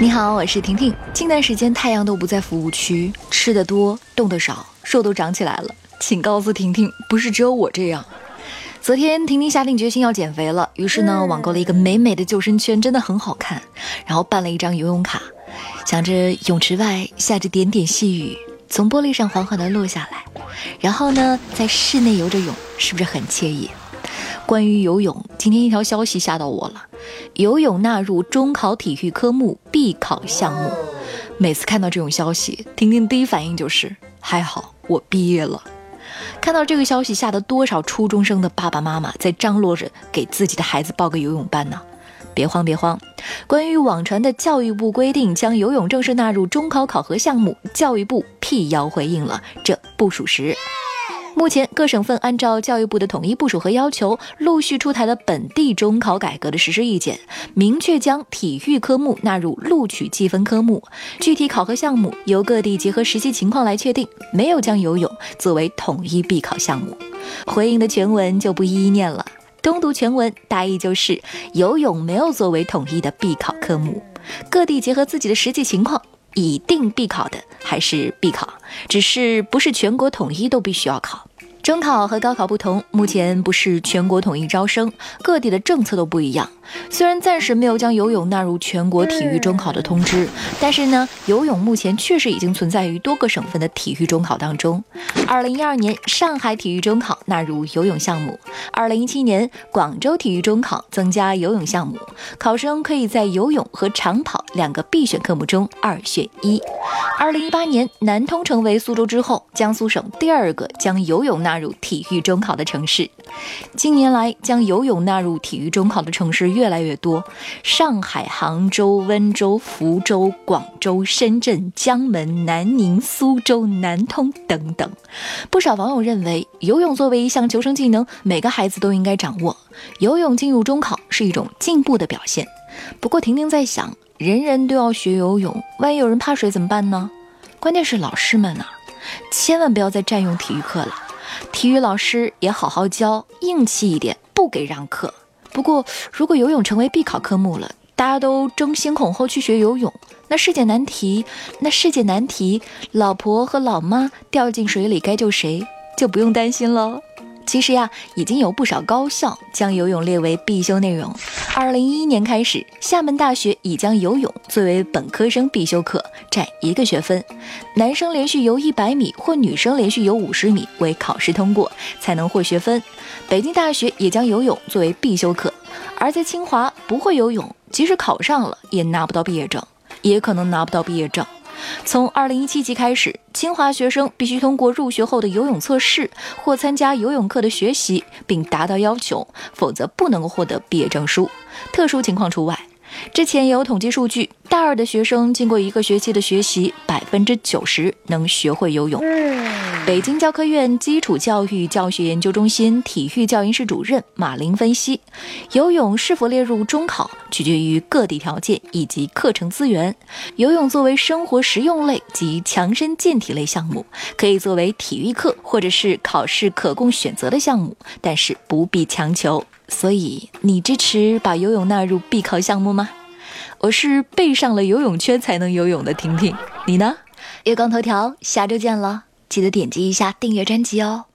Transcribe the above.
你好，我是婷婷。近段时间太阳都不在服务区，吃的多，动的少，肉都长起来了。请告诉婷婷，不是只有我这样。昨天婷婷下定决心要减肥了，于是呢，网购了一个美美的救生圈，真的很好看。然后办了一张游泳卡，想着泳池外下着点点细雨，从玻璃上缓缓地落下来。然后呢，在室内游着泳，是不是很惬意？关于游泳，今天一条消息吓到我了：游泳纳入中考体育科目必考项目。每次看到这种消息，婷婷第一反应就是还好我毕业了。看到这个消息，吓得多少初中生的爸爸妈妈在张罗着给自己的孩子报个游泳班呢？别慌别慌，关于网传的教育部规定将游泳正式纳入中考考核项目，教育部辟谣回应了，这不属实。目前各省份按照教育部的统一部署和要求，陆续出台了本地中考改革的实施意见，明确将体育科目纳入录取计分科目，具体考核项目由各地结合实际情况来确定，没有将游泳作为统一必考项目。回应的全文就不一一念了，通读全文大意就是游泳没有作为统一的必考科目，各地结合自己的实际情况。已定必考的还是必考，只是不是全国统一都必须要考。中考和高考不同，目前不是全国统一招生，各地的政策都不一样。虽然暂时没有将游泳纳入全国体育中考的通知，但是呢，游泳目前确实已经存在于多个省份的体育中考当中。二零一二年，上海体育中考纳入游泳项目；二零一七年，广州体育中考增加游泳项目，考生可以在游泳和长跑两个必选科目中二选一。二零一八年，南通成为苏州之后江苏省第二个将游泳纳纳入体育中考的城市。近年来，将游泳纳入体育中考的城市越来越多，上海、杭州、温州、福州、广州、深圳、江门、南宁、苏州、南通等等。不少网友认为，游泳作为一项求生技能，每个孩子都应该掌握。游泳进入中考是一种进步的表现。不过，婷婷在想，人人都要学游泳，万一有人怕水怎么办呢？关键是老师们啊，千万不要再占用体育课了。体育老师也好好教，硬气一点，不给让课。不过，如果游泳成为必考科目了，大家都争先恐后去学游泳，那世界难题，那世界难题，老婆和老妈掉进水里该救谁，就不用担心了。其实呀，已经有不少高校将游泳列为必修内容。二零一一年开始，厦门大学已将游泳作为本科生必修课，占一个学分。男生连续游一百米或女生连续游五十米为考试通过，才能获学分。北京大学也将游泳作为必修课。而在清华，不会游泳，即使考上了，也拿不到毕业证，也可能拿不到毕业证。从二零一七级开始，清华学生必须通过入学后的游泳测试或参加游泳课的学习，并达到要求，否则不能获得毕业证书，特殊情况除外。之前有统计数据，大二的学生经过一个学期的学习，百分之九十能学会游泳。北京教科院基础教育教学研究中心体育教研室主任马林分析，游泳是否列入中考，取决于各地条件以及课程资源。游泳作为生活实用类及强身健体类项目，可以作为体育课或者是考试可供选择的项目，但是不必强求。所以，你支持把游泳纳入必考项目吗？我是背上了游泳圈才能游泳的婷婷，你呢？月光头条，下周见了，记得点击一下订阅专辑哦。